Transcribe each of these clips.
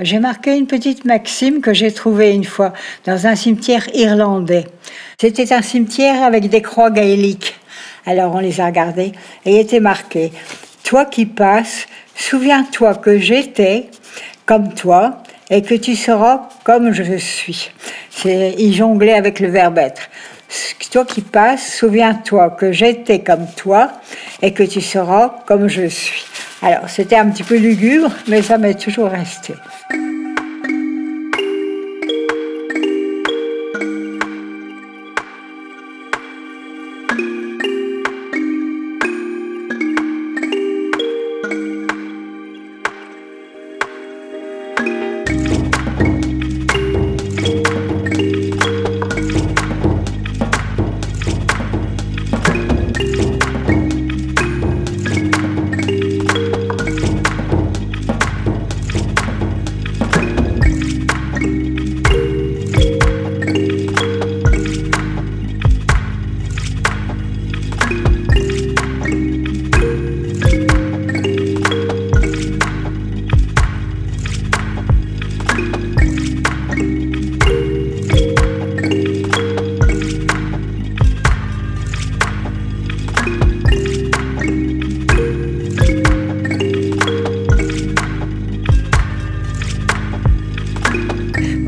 J'ai marqué une petite maxime que j'ai trouvée une fois dans un cimetière irlandais. C'était un cimetière avec des croix gaéliques. Alors on les a regardées et était marqué Toi qui passes, souviens-toi que j'étais comme toi et que tu seras comme je suis. C'est, il jonglait avec le verbe être. Toi qui passes, souviens-toi que j'étais comme toi et que tu seras comme je suis. Alors, c'était un petit peu lugubre, mais ça m'est toujours resté.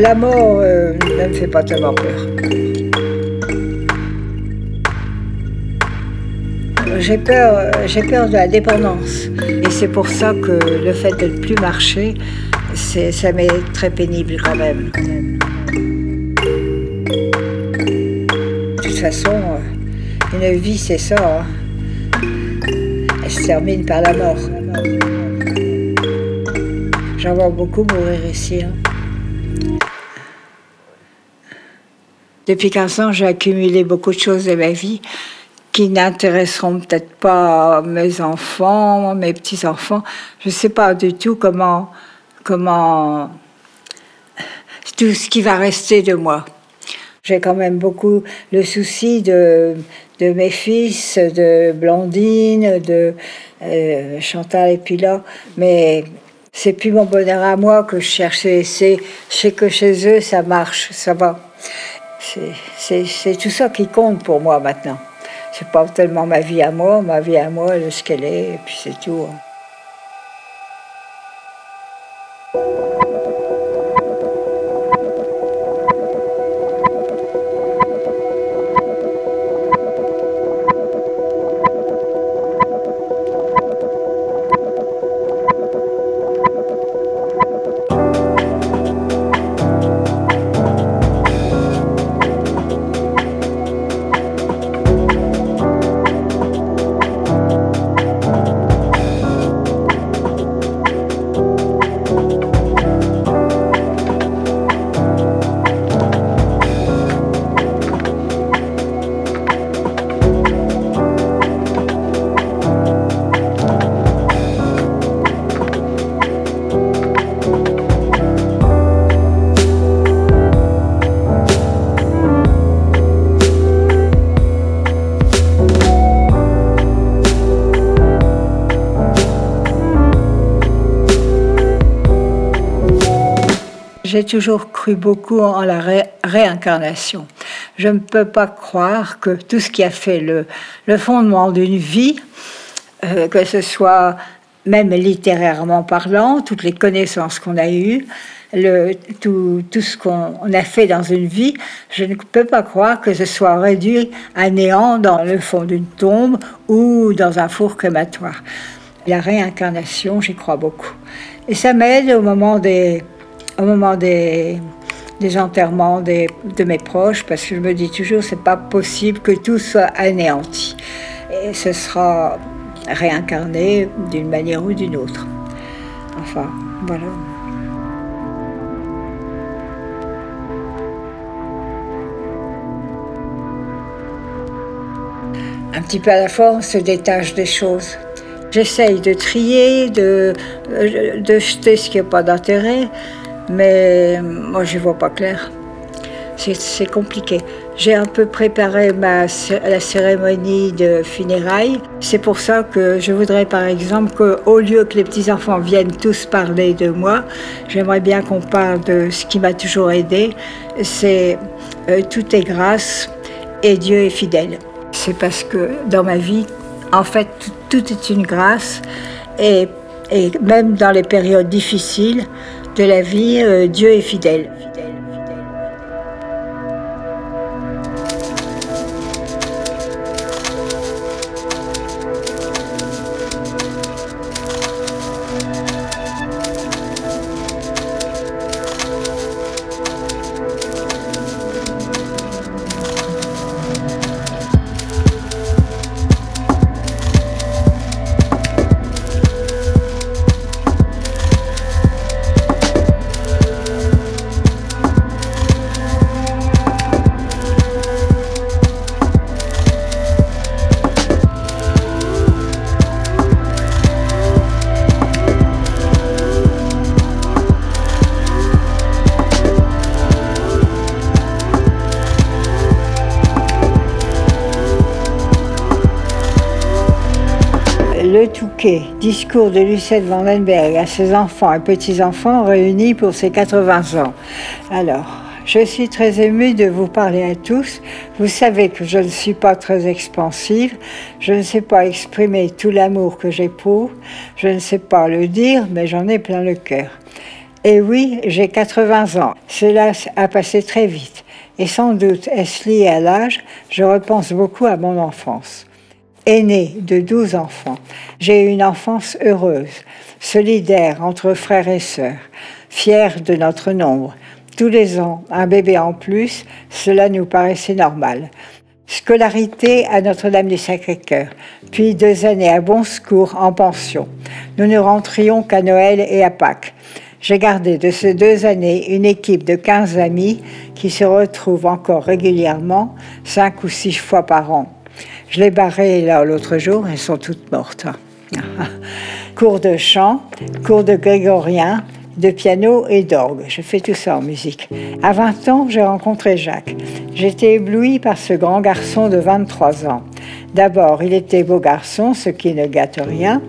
La mort euh, ne me fait pas tellement peur. J'ai peur, j'ai peur de la dépendance. Et c'est pour ça que le fait de ne plus marcher, ça m'est très pénible quand même. De toute façon, euh, une vie, c'est ça. Hein. Elle se termine par la mort. J'en vois beaucoup mourir ici. Hein. Depuis 15 ans, j'ai accumulé beaucoup de choses de ma vie qui n'intéresseront peut-être pas mes enfants, mes petits-enfants. Je ne sais pas du tout comment, comment, tout ce qui va rester de moi. J'ai quand même beaucoup le souci de, mes fils, de Blandine, de euh, Chantal et là, mais c'est plus mon bonheur à moi que je cherchais. C'est, sais que chez eux, ça marche, ça va. C'est tout ça qui compte pour moi maintenant. C'est pas tellement ma vie à moi, ma vie à moi, ce qu'elle est, et puis c'est tout. Hein. J'ai toujours cru beaucoup en la réincarnation. Je ne peux pas croire que tout ce qui a fait le, le fondement d'une vie, euh, que ce soit même littérairement parlant, toutes les connaissances qu'on a eues, tout, tout, ce qu'on a fait dans une vie, je ne peux pas croire que ce soit réduit à néant dans le fond d'une tombe ou dans un four crématoire. La réincarnation, j'y crois beaucoup. Et ça m'aide au moment des, au moment des, des enterrements de mes proches, parce que je me dis toujours, c'est pas possible que tout soit anéanti. Et ce sera réincarné d'une manière ou d'une autre. Enfin, voilà. Un petit peu à la fois, on se détache des choses. J'essaye de trier, de, de jeter ce qui n'a pas d'intérêt, mais moi, je vois pas clair. C'est compliqué. J'ai un peu préparé la cérémonie de funérailles. C'est pour ça que je voudrais par exemple qu'au lieu que les petits-enfants viennent tous parler de moi, j'aimerais bien qu'on parle de ce qui m'a toujours aidé. C'est euh, tout est grâce et Dieu est fidèle. C'est parce que dans ma vie, en fait, tout, est une grâce et, même dans les périodes difficiles de la vie, euh, Dieu est fidèle. Le Touquet, discours de Lucette Vandenberg à ses enfants et petits-enfants réunis pour ses 80 ans. Alors, je suis très émue de vous parler à tous. Vous savez que je ne suis pas très expansive. Je ne sais pas exprimer tout l'amour que j'éprouve. Je ne sais pas le dire, mais j'en ai plein le cœur. Et oui, j'ai 80 ans. Cela a passé très vite. Et sans doute est-ce lié à l'âge, je repense beaucoup à mon enfance aîné de douze enfants. J'ai eu une enfance heureuse, solidaire entre frères et sœurs, fière de notre nombre. Tous les ans, un bébé en plus, cela nous paraissait normal. Scolarité à Notre-Dame du Sacré-Cœur, puis deux années à Bon Secours en pension. Nous ne rentrions qu'à Noël et à Pâques. J'ai gardé de ces deux années une équipe de 15 amis qui se retrouvent encore régulièrement, cinq ou six fois par an. Je les barrais là l'autre jour, elles sont toutes mortes. cours de chant, cours de grégorien, de piano et d'orgue. Je fais tout ça en musique. À 20 ans, j'ai rencontré Jacques. J'étais éblouie par ce grand garçon de 23 ans. D'abord, il était beau garçon, ce qui ne gâte rien,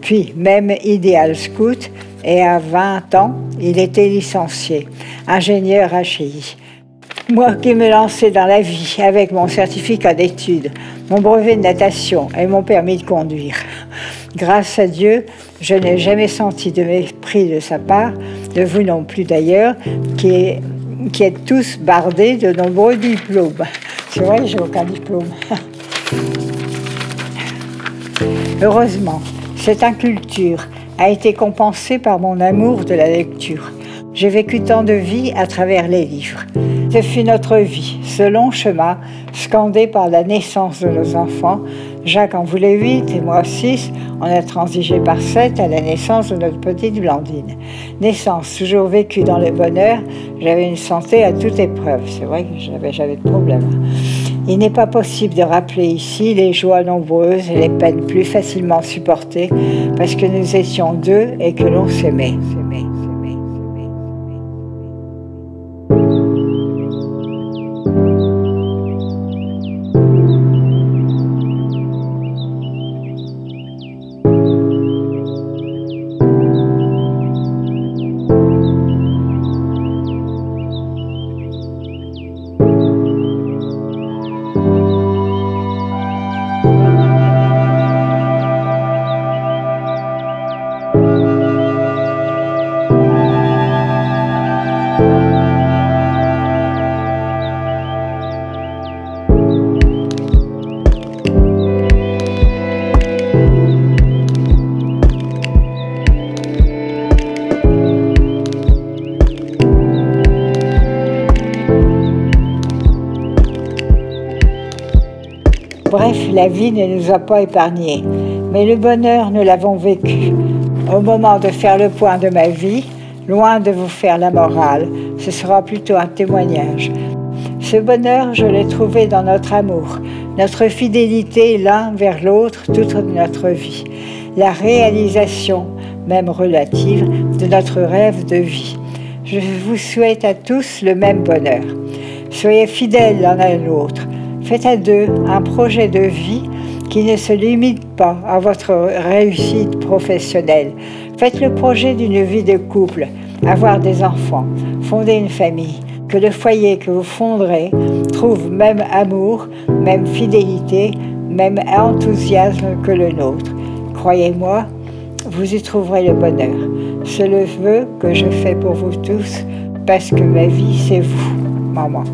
puis même idéal scout, et à 20 ans, il était licencié, ingénieur HI. Moi qui me lançais dans la vie avec mon certificat d'études, mon brevet de natation et mon permis de conduire. Grâce à Dieu, je n'ai jamais senti de mépris de sa part, de vous non plus d'ailleurs, qui, êtes tous bardés de nombreux diplômes. C'est vrai, j'ai aucun diplôme. Heureusement, cette inculture a été compensée par mon amour de la lecture. J'ai vécu tant de vie à travers les livres. Ce fut notre vie, ce long chemin, scandé par la naissance de nos enfants. Jacques en voulait huit et moi six. On a transigé par sept à la naissance de notre petite Blandine. Naissance toujours vécue dans le bonheur. J'avais une santé à toute épreuve. C'est vrai que j'avais jamais de problème. Il n'est pas possible de rappeler ici les joies nombreuses et les peines plus facilement supportées parce que nous étions deux et que l'on s'aimait. La vie ne nous a pas épargnés, mais le bonheur, nous l'avons vécu. Au moment de faire le point de ma vie, loin de vous faire la morale, ce sera plutôt un témoignage. Ce bonheur, je l'ai trouvé dans notre amour, notre fidélité l'un vers l'autre toute notre vie, la réalisation, même relative, de notre rêve de vie. Je vous souhaite à tous le même bonheur. Soyez fidèles l'un à l'autre. Faites à deux un projet de vie qui ne se limite pas à votre réussite professionnelle. Faites le projet d'une vie de couple, avoir des enfants, fonder une famille, que le foyer que vous fonderez trouve même amour, même fidélité, même enthousiasme que le nôtre. Croyez-moi, vous y trouverez le bonheur. C'est le vœu que je fais pour vous tous, parce que ma vie, c'est vous, maman.